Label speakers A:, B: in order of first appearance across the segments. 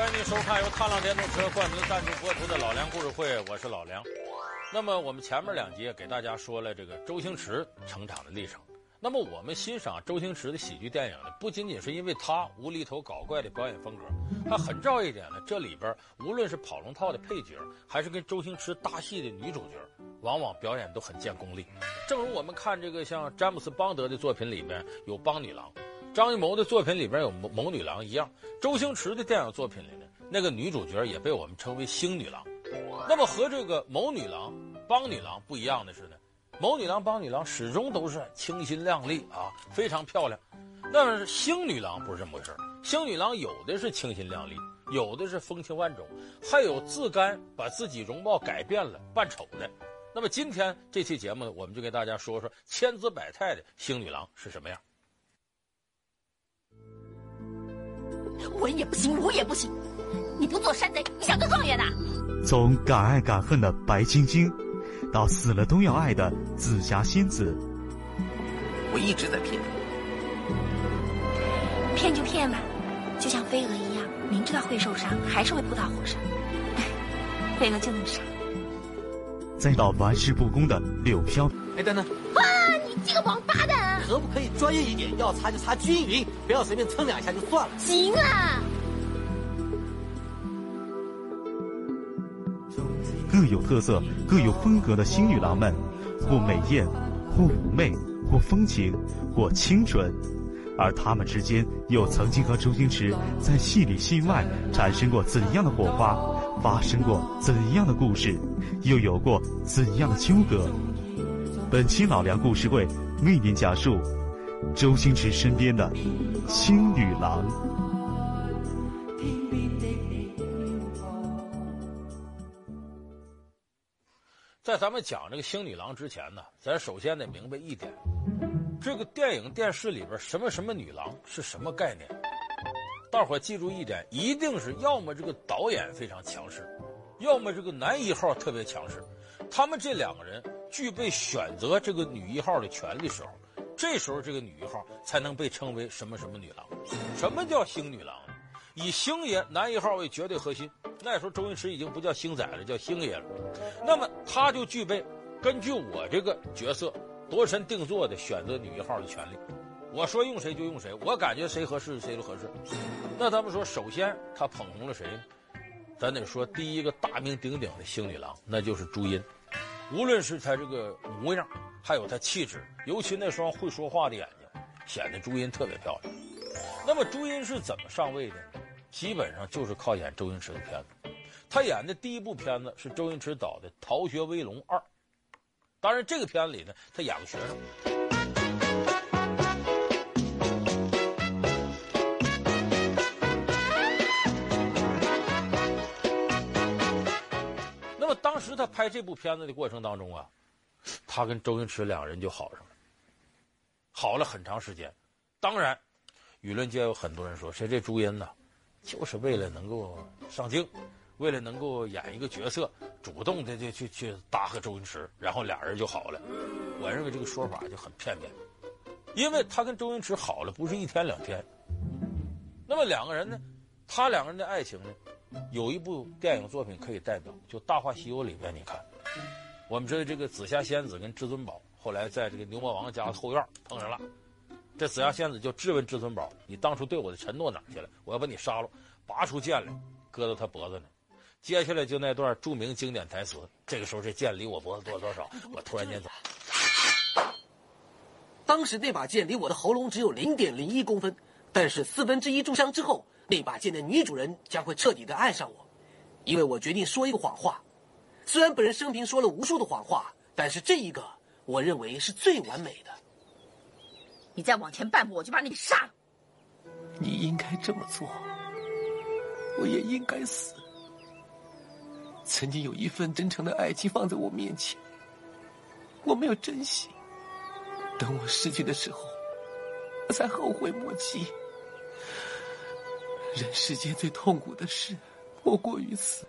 A: 欢迎您收看由踏浪电动车冠名赞助播出的《老梁故事会》，我是老梁。那么我们前面两集给大家说了这个周星驰成长的历程。那么我们欣赏周星驰的喜剧电影呢，不仅仅是因为他无厘头搞怪的表演风格，还很重要一点呢，这里边无论是跑龙套的配角，还是跟周星驰搭戏的女主角，往往表演都很见功力。正如我们看这个像詹姆斯邦德的作品里面有邦女郎，张艺谋的作品里边有某某女郎一样，周星驰的电影作品里呢，那个女主角也被我们称为星女郎。那么和这个某女郎、邦女郎不一样的是呢。某女郎、邦女郎始终都是清新靓丽啊，非常漂亮。那么星女郎不是这么回事，星女郎有的是清新靓丽，有的是风情万种，还有自甘把自己容貌改变了扮丑的。那么今天这期节目呢，我们就给大家说说千姿百态的星女郎是什么样。
B: 文也不行，武也不行，你不做山贼，你想做状元呐？
C: 从敢爱敢恨的白晶晶。到死了都要爱的紫霞仙子，
D: 我一直在骗
B: 你，骗就骗吧，就像飞蛾一样，明知道会受伤，还是会扑到火上。飞蛾就那么傻。
C: 再到玩世不恭的柳飘，
D: 哎，等等，
B: 哇，你这个王八蛋，
D: 可不可以专业一点？要擦就擦均匀，不要随便蹭两下就算了。
B: 行啊。
C: 各有特色、各有风格的新女郎们，或美艳，或妩媚，或风情，或清纯，而她们之间又曾经和周星驰在戏里戏外产生过怎样的火花，发生过怎样的故事，又有过怎样的纠葛？本期老梁故事会为您讲述周星驰身边的星女郎。
A: 在咱们讲这个星女郎之前呢，咱首先得明白一点，这个电影电视里边什么什么女郎是什么概念？大伙记住一点，一定是要么这个导演非常强势，要么这个男一号特别强势，他们这两个人具备选择这个女一号的权利时候，这时候这个女一号才能被称为什么什么女郎。什么叫星女郎？以星爷男一号为绝对核心。那时候周星驰已经不叫星仔了，叫星爷了。那么他就具备根据我这个角色度身定做的选择女一号的权利。我说用谁就用谁，我感觉谁合适谁就合适。那咱们说，首先他捧红了谁？咱得说第一个大名鼎鼎的星女郎，那就是朱茵。无论是他这个模样，还有他气质，尤其那双会说话的眼睛，显得朱茵特别漂亮。那么朱茵是怎么上位的？基本上就是靠演周星驰的片子，他演的第一部片子是周星驰导的《逃学威龙二》，当然这个片子里呢，他演个学生。拍这部片子的过程当中啊，他跟周星驰两人就好上了，好了很长时间。当然，舆论界有很多人说，谁这朱茵呢？就是为了能够上镜，为了能够演一个角色，主动的就去去搭和周星驰，然后俩人就好了。我认为这个说法就很片面，因为他跟周星驰好了不是一天两天。那么两个人呢，他两个人的爱情呢，有一部电影作品可以代表，就《大话西游》里边，你看，我们知道这个紫霞仙子跟至尊宝后来在这个牛魔王家的后院碰上了。这紫霞仙子就质问至尊宝：“你当初对我的承诺哪去了？我要把你杀了！”拔出剑来，搁到他脖子呢。接下来就那段著名经典台词：“这个时候这剑离我脖子多少多少？我突然间走。”
D: 当时那把剑离我的喉咙只有零点零一公分，但是四分之一炷香之后，那把剑的女主人将会彻底的爱上我，因为我决定说一个谎话。虽然本人生平说了无数的谎话，但是这一个我认为是最完美的。
B: 你再往前半步，我就把你给杀了。
D: 你应该这么做，我也应该死。曾经有一份真诚的爱情放在我面前，我没有珍惜。等我失去的时候，我才后悔莫及。人世间最痛苦的事，莫过于此。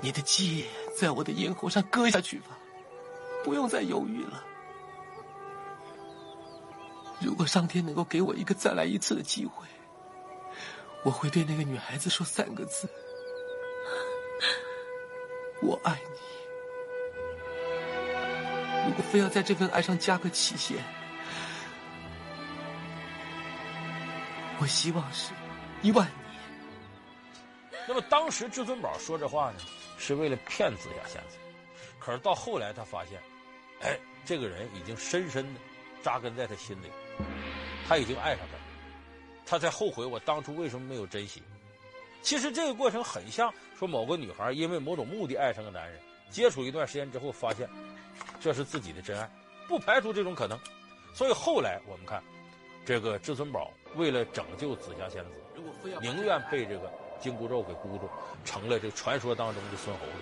D: 你的剑在我的咽喉上割下去吧，不用再犹豫了。如果上天能够给我一个再来一次的机会，我会对那个女孩子说三个字：我爱你。如果非要在这份爱上加个期限，希望是一万年。
A: 那么当时至尊宝说这话呢，是为了骗紫霞仙子。可是到后来他发现，哎，这个人已经深深的扎根在他心里，他已经爱上他了，他才后悔我当初为什么没有珍惜。其实这个过程很像说某个女孩因为某种目的爱上个男人，接触一段时间之后发现。这是自己的真爱，不排除这种可能，所以后来我们看，这个至尊宝为了拯救紫霞仙子，宁愿被这个紧箍咒给箍住，成了这传说当中的孙猴子。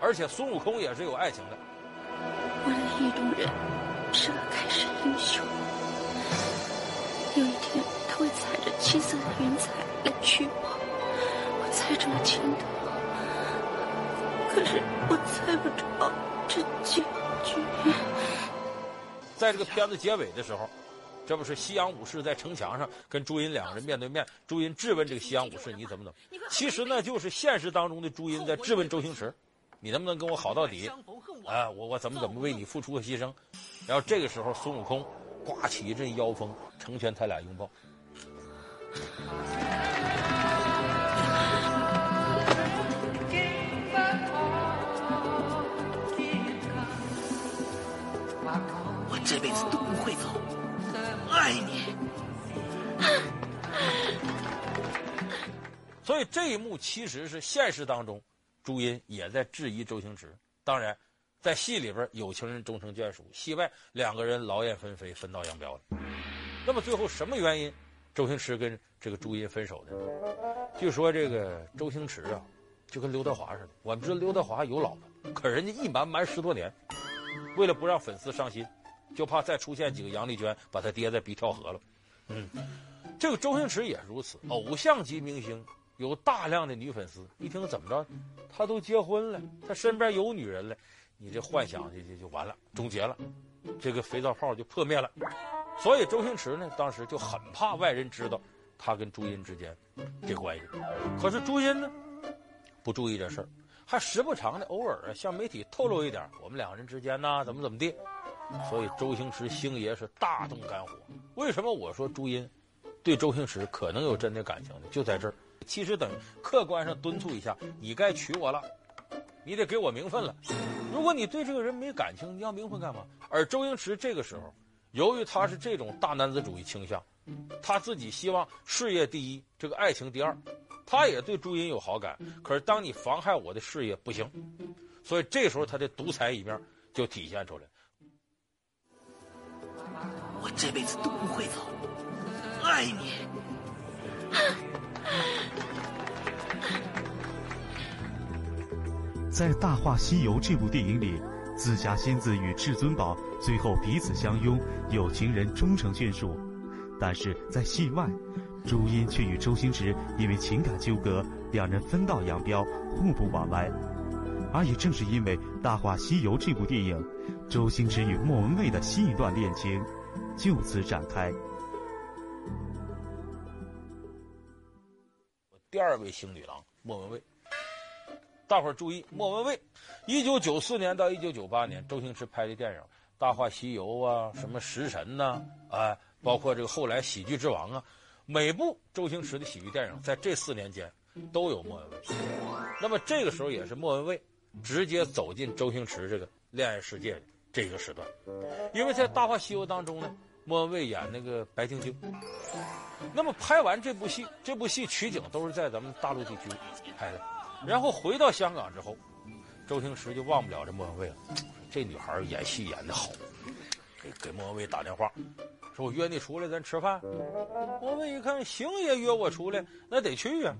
A: 而且孙悟空也是有爱情的。
B: 我的意中人是个盖世英雄，有一天他会踩着七色的云彩来娶我，我猜中了前头，可是我猜不着这结局。
A: 在这个片子结尾的时候，这不是西洋武士在城墙上跟朱茵两个人面对面，朱茵质问这个西洋武士你怎么怎么？其实呢，就是现实当中的朱茵在质问周星驰，你能不能跟我好到底？啊，我我怎么怎么为你付出和牺牲？然后这个时候孙悟空刮起一阵妖风，成全他俩拥抱。所以这一幕其实是现实当中，朱茵也在质疑周星驰。当然，在戏里边有情人终成眷属，戏外两个人劳燕分飞，分道扬镳了。那么最后什么原因，周星驰跟这个朱茵分手的呢？据说这个周星驰啊，就跟刘德华似的。我们知道刘德华有老婆，可人家一瞒瞒十多年，为了不让粉丝伤心。就怕再出现几个杨丽娟把他爹再逼跳河了，嗯，这个周星驰也是如此，偶像级明星有大量的女粉丝，一听怎么着，他都结婚了，他身边有女人了，你这幻想就就就完了，终结了，这个肥皂泡就破灭了，所以周星驰呢，当时就很怕外人知道他跟朱茵之间这关系，可是朱茵呢，不注意这事儿，还时不常的偶尔啊向媒体透露一点，我们两个人之间呢怎么怎么地。所以周星驰星爷是大动肝火。为什么我说朱茵对周星驰可能有真的感情呢？就在这儿，其实等客观上敦促一下，你该娶我了，你得给我名分了。如果你对这个人没感情，你要名分干嘛？而周星驰这个时候，由于他是这种大男子主义倾向，他自己希望事业第一，这个爱情第二，他也对朱茵有好感。可是当你妨害我的事业不行，所以这时候他的独裁一面就体现出来。
E: 我这辈子都不会走，爱你。
C: 在《大话西游》这部电影里，紫霞仙子与至尊宝最后彼此相拥，有情人终成眷属。但是在戏外，朱茵却与周星驰因为情感纠葛，两人分道扬镳，互不往来。而也正是因为《大话西游》这部电影，周星驰与莫文蔚的新一段恋情。就此展开。
A: 第二位星女郎莫文蔚，大伙儿注意，莫文蔚，一九九四年到一九九八年，周星驰拍的电影《大话西游》啊，什么食神呐，啊，包括这个后来喜剧之王啊，每部周星驰的喜剧电影在这四年间都有莫文蔚。那么这个时候也是莫文蔚直接走进周星驰这个恋爱世界的。这个时段，因为在《大话西游》当中呢，莫文蔚演那个白晶晶。那么拍完这部戏，这部戏取景都是在咱们大陆地区拍的。然后回到香港之后，周星驰就忘不了这莫文蔚了。这女孩演戏演得好，给给莫文蔚打电话，说我约你出来，咱吃饭。莫文蔚一看，星爷约我出来，那得去呀、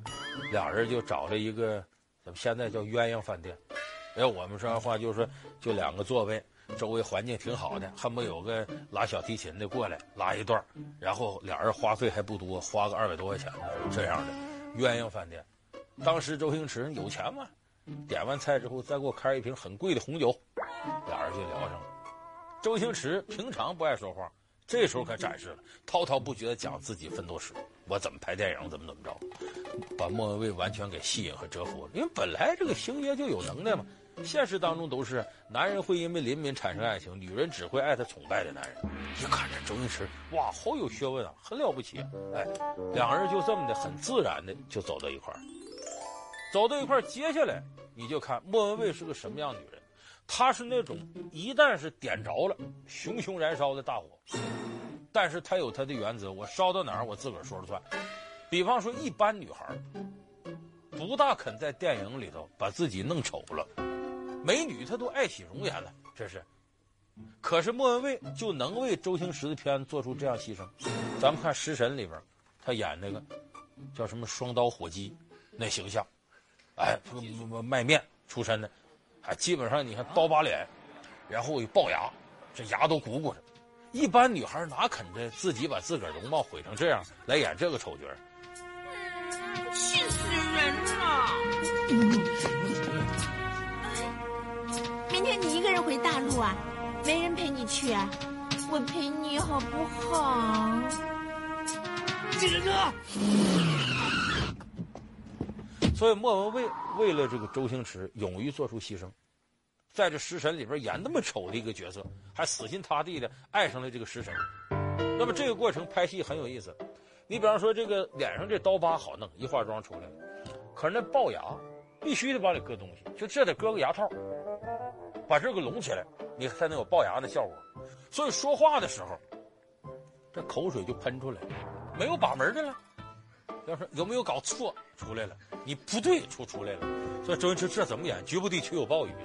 A: 俩人就找了一个，咱们现在叫鸳鸯饭店。哎，我们说话就是说，就两个座位。周围环境挺好的，恨不得有个拉小提琴的过来拉一段，然后俩人花费还不多，花个二百多块钱，这样的鸳鸯饭店。当时周星驰有钱吗，点完菜之后再给我开一瓶很贵的红酒，俩人就聊上了。周星驰平常不爱说话，这时候可展示了，滔滔不绝的讲自己奋斗史，我怎么拍电影，怎么怎么着，把莫文蔚完全给吸引和折服了。因为本来这个星爷就有能耐嘛，现实当中都是男人会因为林敏产生爱情，女人只会爱他崇拜的男人。一看这周星驰，哇，好有学问啊，很了不起啊！哎，两个人就这么的很自然的就走到一块儿，走到一块儿，接下来你就看莫文蔚是个什么样的女人。她是那种一旦是点着了，熊熊燃烧的大火，但是她有她的原则，我烧到哪儿我自个儿说了算。比方说，一般女孩不大肯在电影里头把自己弄丑了，美女她都爱惜容颜了，这是。可是莫文蔚就能为周星驰的片子做出这样牺牲。咱们看《食神》里边，他演那个叫什么双刀火鸡那形象，哎，卖面出身的。还基本上你看刀疤脸，然后有龅牙，这牙都鼓鼓的。一般女孩哪肯的自己把自个儿容貌毁成这样来演这个丑角？
F: 气死人了！明天你一个人回大陆啊？没人陪你去啊？我陪你好不好？
E: 记者哥。
A: 所以莫文蔚为了这个周星驰，勇于做出牺牲，在这食神里边演那么丑的一个角色，还死心塌地的爱上了这个食神。那么这个过程拍戏很有意思。你比方说这个脸上这刀疤好弄，一化妆出来了，可是那龅牙必须得往里搁东西，就这得搁个牙套，把这个拢起来，你才能有龅牙的效果。所以说话的时候，这口水就喷出来，没有把门的了。要是有没有搞错出来了，你不对出出来了，所以周星驰这怎么演？局部地区有暴雨，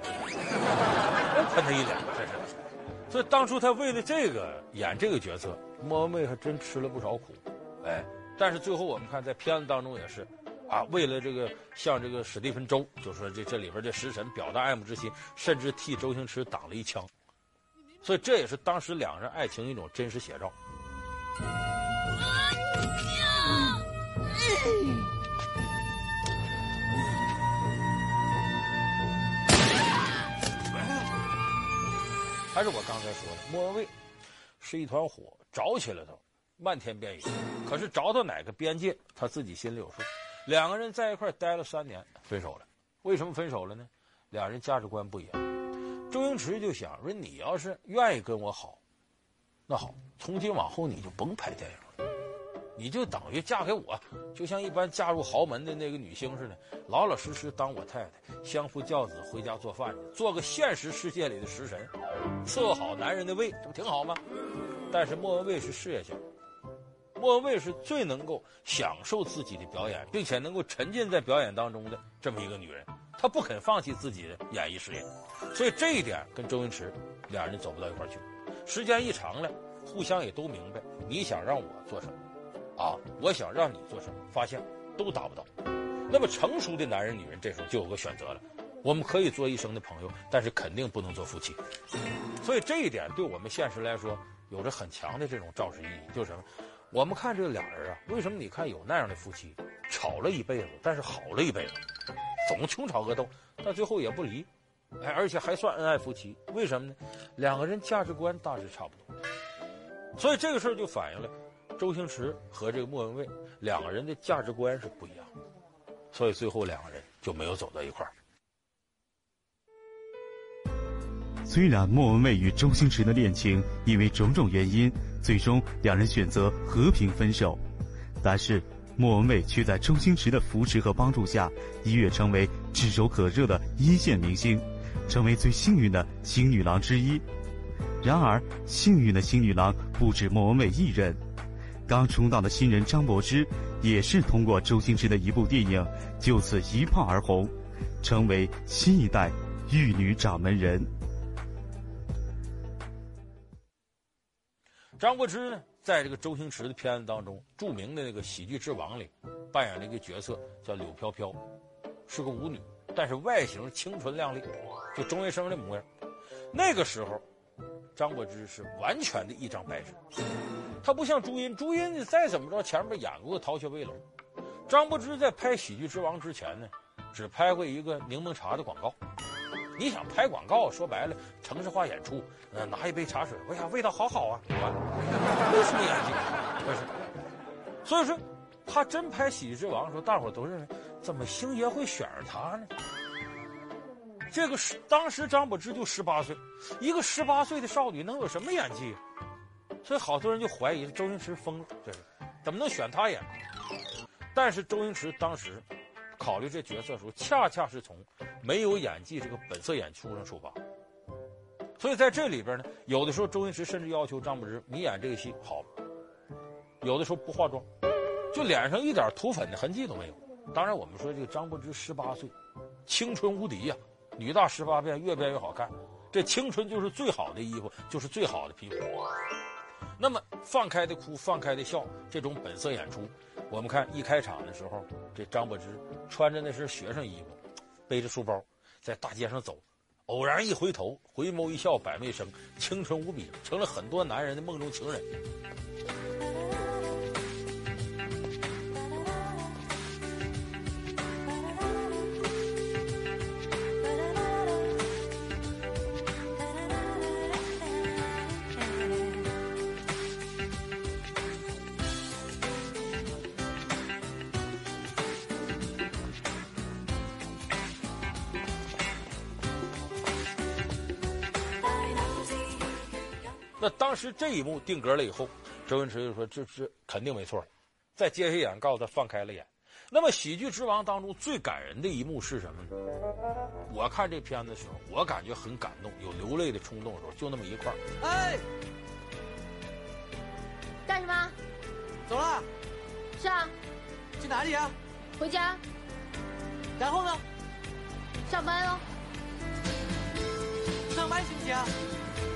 A: 喷他一脸，这是。所以当初他为了这个演这个角色，莫文蔚还真吃了不少苦，哎，但是最后我们看在片子当中也是，啊，为了这个向这个史蒂芬周，就说这这里边这食神表达爱慕之心，甚至替周星驰挡了一枪，所以这也是当时两人爱情一种真实写照。还是我刚才说的，莫文蔚是一团火，着起来头，漫天遍野。可是着到哪个边界，他自己心里有数。两个人在一块待了三年，分手了。为什么分手了呢？两人价值观不一样。周星驰就想说：“你要是愿意跟我好，那好，从今往后你就甭拍电影了。”你就等于嫁给我，就像一般嫁入豪门的那个女星似的，老老实实当我太太，相夫教子，回家做饭，做个现实世界里的食神，伺候好男人的胃，这不挺好吗？但是莫文蔚是事业型，莫文蔚是最能够享受自己的表演，并且能够沉浸在表演当中的这么一个女人，她不肯放弃自己的演艺事业，所以这一点跟周星驰两人走不到一块去。时间一长了，互相也都明白你想让我做什么。啊！我想让你做什么，发现都达不到。那么成熟的男人、女人这时候就有个选择了：我们可以做一生的朋友，但是肯定不能做夫妻。所以这一点对我们现实来说有着很强的这种昭示意义，就是什么？我们看这俩人啊，为什么你看有那样的夫妻，吵了一辈子，但是好了一辈子，总穷吵恶斗，但最后也不离，哎，而且还算恩爱夫妻？为什么呢？两个人价值观大致差不多。所以这个事儿就反映了。周星驰和这个莫文蔚两个人的价值观是不一样，所以最后两个人就没有走到一块儿。
C: 虽然莫文蔚与周星驰的恋情因为种种原因，最终两人选择和平分手，但是莫文蔚却在周星驰的扶持和帮助下，一跃成为炙手可热的一线明星，成为最幸运的星女郎之一。然而，幸运的星女郎不止莫文蔚一人。刚出道的新人张柏芝，也是通过周星驰的一部电影，就此一炮而红，成为新一代玉女掌门人。
A: 张柏芝呢，在这个周星驰的片子当中，著名的那个《喜剧之王》里，扮演了一个角色叫柳飘飘，是个舞女，但是外形清纯靓丽，就钟医生的模样。那个时候。张柏芝是完全的一张白纸，她不像朱茵，朱茵你再怎么着前面演过《逃学威龙》，张柏芝在拍《喜剧之王》之前呢，只拍过一个柠檬茶的广告，你想拍广告，说白了，城市化演出，呃，拿一杯茶水，哎呀，味道好好啊，完了，没什么演技，不是。所以说，他真拍《喜剧之王》的时候，大伙都认为，怎么星爷会选上他呢？这个是当时张柏芝就十八岁，一个十八岁的少女能有什么演技？所以好多人就怀疑周星驰疯了，这是怎么能选他演？但是周星驰当时考虑这角色的时候，恰恰是从没有演技这个本色演出上出发。所以在这里边呢，有的时候周星驰甚至要求张柏芝，你演这个戏好，有的时候不化妆，就脸上一点涂粉的痕迹都没有。当然，我们说这个张柏芝十八岁，青春无敌呀。女大十八变，越变越好看。这青春就是最好的衣服，就是最好的皮肤。那么放开的哭，放开的笑，这种本色演出，我们看一开场的时候，这张柏芝穿着那身学生衣服，背着书包在大街上走，偶然一回头，回眸一笑百媚生，青春无比，成了很多男人的梦中情人。当时这一幕定格了以后，周星驰就说：“这这肯定没错。”再接下眼，告诉他放开了演。那么《喜剧之王》当中最感人的一幕是什么呢？我看这片子的时候，我感觉很感动，有流泪的冲动的时候，就那么一块儿。
G: 哎，
F: 干什么？
G: 走了。
F: 是啊。
G: 去哪里啊？
F: 回家。
G: 然后呢？
F: 上班哦。
G: 上班行不行？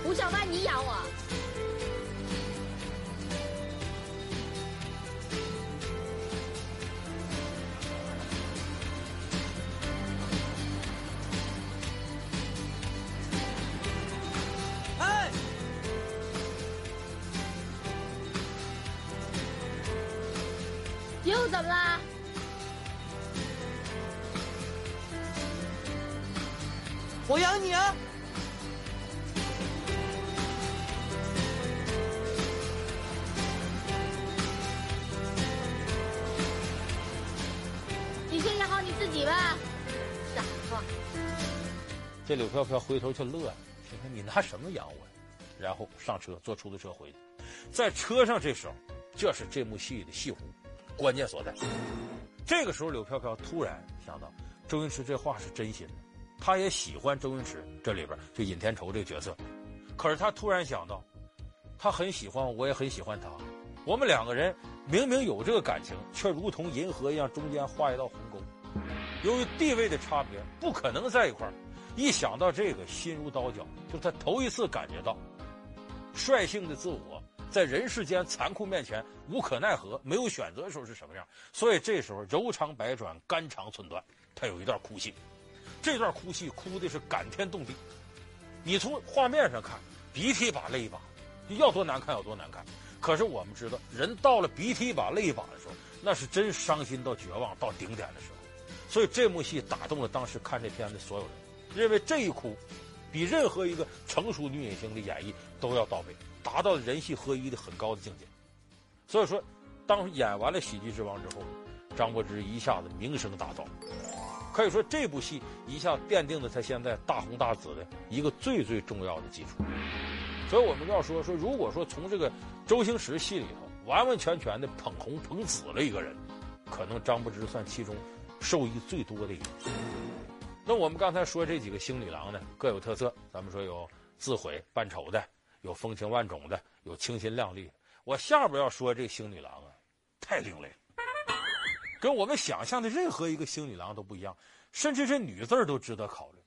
F: 不上班你养我？
A: 这柳飘飘回头就乐了，心说你拿什么养我呀？然后上车坐出租车回去，在车上这时候，这是这幕戏的戏弧，关键所在。这个时候，柳飘飘突然想到，周星驰这话是真心的，他也喜欢周星驰这里边就尹天仇这个角色。可是他突然想到，他很喜欢我，我也很喜欢他，我们两个人明明有这个感情，却如同银河一样中间画一道鸿沟。由于地位的差别，不可能在一块儿。一想到这个，心如刀绞。就他头一次感觉到，率性的自我在人世间残酷面前无可奈何、没有选择的时候是什么样。所以这时候柔肠百转，肝肠寸断。他有一段哭戏，这段哭戏哭的是感天动地。你从画面上看，鼻涕一把泪一把，要多难看有多难看。可是我们知道，人到了鼻涕一把泪一把的时候，那是真伤心到绝望到顶点的时候。所以这幕戏打动了当时看这片子所有人。认为这一哭，比任何一个成熟女影星的演绎都要到位，达到了人戏合一的很高的境界。所以说，当演完了《喜剧之王》之后，张柏芝一下子名声大噪，可以说这部戏一下奠定了她现在大红大紫的一个最最重要的基础。所以我们要说说，如果说从这个周星驰戏里头完完全全的捧红捧紫了一个人，可能张柏芝算其中受益最多的一个。那我们刚才说这几个星女郎呢，各有特色。咱们说有自毁扮丑的，有风情万种的，有清新靓丽。我下边要说这星女郎啊，太另类了，跟我们想象的任何一个星女郎都不一样，甚至这女字都值得考虑。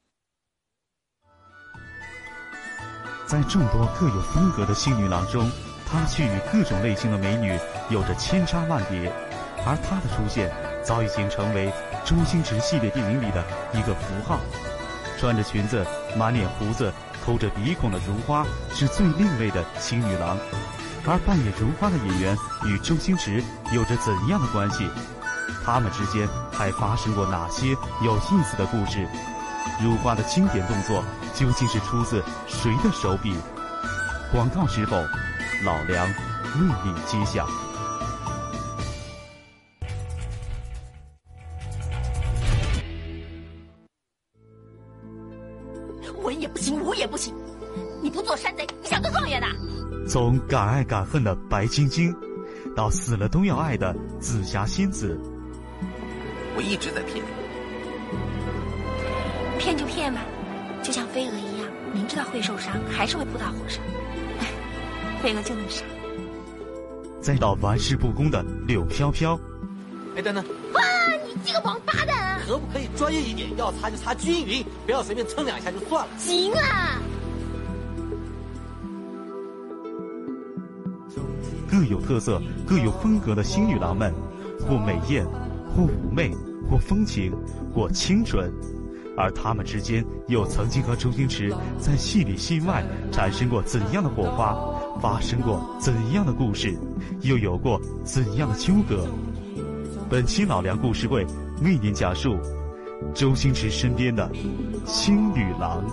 C: 在众多各有风格的星女郎中，她却与各种类型的美女有着千差万别，而她的出现早已经成为。周星驰系列电影里的一个符号，穿着裙子、满脸胡子、抠着鼻孔的如花是最另类的星女郎，而扮演如花的演员与周星驰有着怎样的关系？他们之间还发生过哪些有意思的故事？如花的经典动作究竟是出自谁的手笔？广告之后，老梁为你揭晓。
F: 文也不行，武也不行，你不做山贼，你想做状元呐？
C: 从敢爱敢恨的白晶晶，到死了都要爱的紫霞仙子，
D: 我一直在骗你。
B: 骗就骗吧，就像飞蛾一样，明知道会受伤，还是会扑到火上。飞蛾就那么傻。
C: 再到玩世不恭的柳飘飘。
G: 哎，等等！
F: 哇，你这个王八蛋！
G: 可不可以专业一点？要擦就擦均匀，不要随便蹭两下就算了。
F: 行啊。
C: 各有特色、各有风格的新女郎们，或美艳，或妩媚，或风情，或清纯。而他们之间又曾经和周星驰在戏里戏外产生过怎样的火花，发生过怎样的故事，又有过怎样的纠葛？本期老梁故事会为您讲述周星驰身边的星女郎。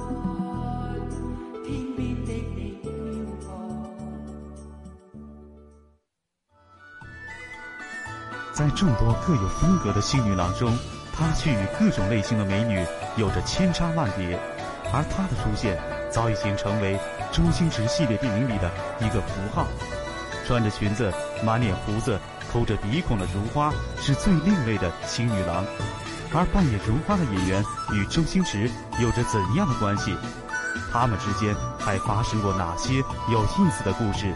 C: 在众多各有风格的星女郎中，他却与各种类型的美女有着千差万别，而他的出现早已经成为周星驰系列电影里的一个符号。穿着裙子、满脸胡子、抠着鼻孔的如花是最另类的星女郎，而扮演如花的演员与周星驰有着怎样的关系？他们之间还发生过哪些有意思的故事？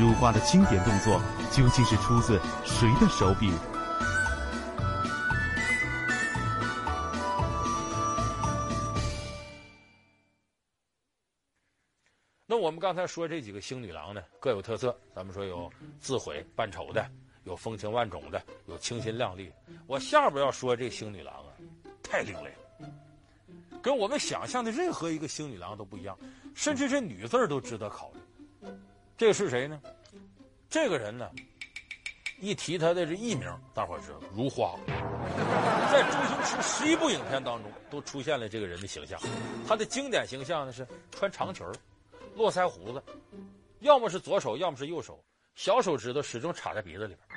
C: 如花的经典动作究竟是出自谁的手笔？
A: 那我们刚才说这几个星女郎呢，各有特色。咱们说有自毁扮丑的，有风情万种的，有清新靓丽。我下边要说这星女郎啊，太另类了，跟我们想象的任何一个星女郎都不一样，甚至这女字都值得考虑。这个是谁呢？这个人呢，一提她的这艺名，大伙知道，如花。在周星驰十一部影片当中都出现了这个人的形象。他的经典形象呢是穿长裙。络腮胡子，要么是左手，要么是右手，小手指头始终插在鼻子里边，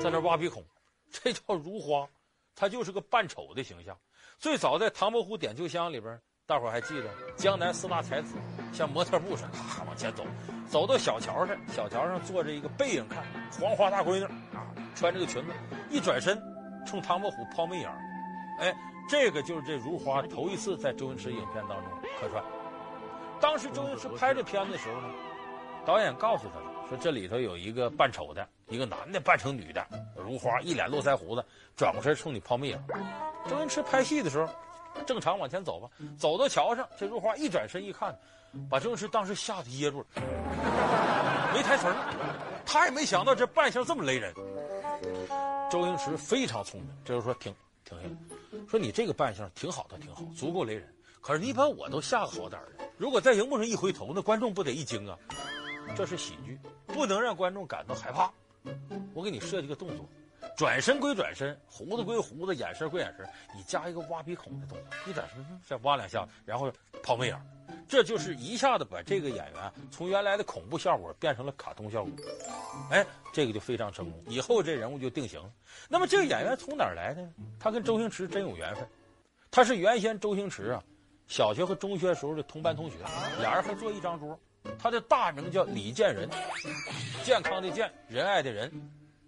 A: 在那挖鼻孔，这叫如花，她就是个扮丑的形象。最早在《唐伯虎点秋香》里边，大伙还记得江南四大才子像模特步似的，咔往前走，走到小桥上，小桥上坐着一个背影看黄花大闺女啊，穿着个裙子，一转身冲唐伯虎抛媚眼，哎，这个就是这如花头一次在周星驰影片当中客串。当时周星驰拍这片子的时候呢，导演告诉他了说：“这里头有一个扮丑的，一个男的扮成女的，如花一脸络腮胡子，转过身冲你抛媚眼。”周星驰拍戏的时候，正常往前走吧，走到桥上，这如花一转身一看，把周星驰当时吓得噎住了，没台词儿。他也没想到这扮相这么雷人。周星驰非常聪明，这就是说停停下，说你这个扮相挺好的，挺好，足够雷人。可是你把我都吓个好歹了，如果在荧幕上一回头，那观众不得一惊啊？这是喜剧，不能让观众感到害怕。我给你设计个动作，转身归转身，胡子归胡子，眼神归眼神，你加一个挖鼻孔的动作，一转身再挖两下，然后抛媚眼，这就是一下子把这个演员从原来的恐怖效果变成了卡通效果。哎，这个就非常成功，以后这人物就定型了。那么这个演员从哪儿来的呢？他跟周星驰真有缘分，他是原先周星驰啊。小学和中学时候的同班同学，俩人还坐一张桌。他的大名叫李健仁，健康的健，仁爱的仁。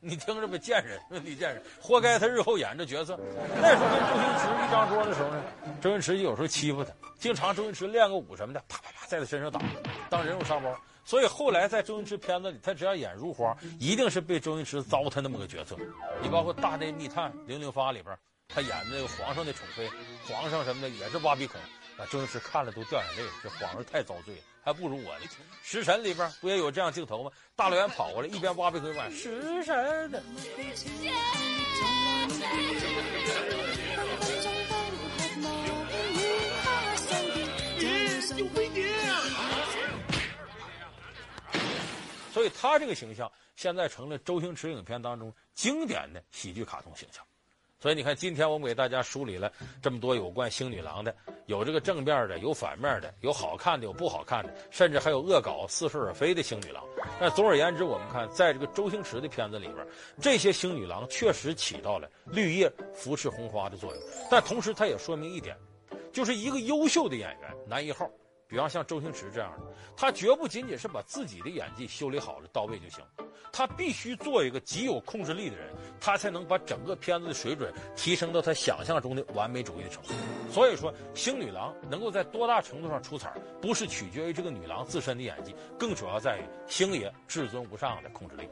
A: 你听着吧，健仁，李健仁，活该他日后演这角色。那时候跟周星驰一张桌的时候呢，周星驰有时候欺负他，经常周星驰练个武什么的，啪啪啪在他身上打，当人肉沙包。所以后来在周星驰片子里，他只要演如花，一定是被周星驰糟蹋那么个角色。你包括《大内密探零零发》里边，他演那个皇上的宠妃，皇上什么的也是挖鼻孔。把周星驰看了都掉眼泪，这皇上太遭罪了，还不如我呢。食神里边不也有这样镜头吗？大老远跑过来，一边挖鼻孔一边食神的。所以他这个形象现在成了周星驰影片当中经典的喜剧卡通形象。所以你看，今天我们给大家梳理了这么多有关星女郎的，有这个正面的，有反面的，有好看的，有不好看的，甚至还有恶搞、似是而非的星女郎。但总而言之，我们看，在这个周星驰的片子里边，这些星女郎确实起到了绿叶扶持红花的作用。但同时，它也说明一点，就是一个优秀的演员，男一号，比方像周星驰这样的，他绝不仅仅是把自己的演技修理好了到位就行。他必须做一个极有控制力的人，他才能把整个片子的水准提升到他想象中的完美主义的程度。所以说，星女郎能够在多大程度上出彩，不是取决于这个女郎自身的演技，更主要在于星爷至尊无上的控制力。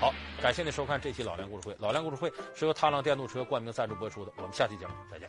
A: 好，感谢您收看这期老梁故事会。老梁故事会是由踏浪电动车冠名赞助播出的。我们下期节目再见。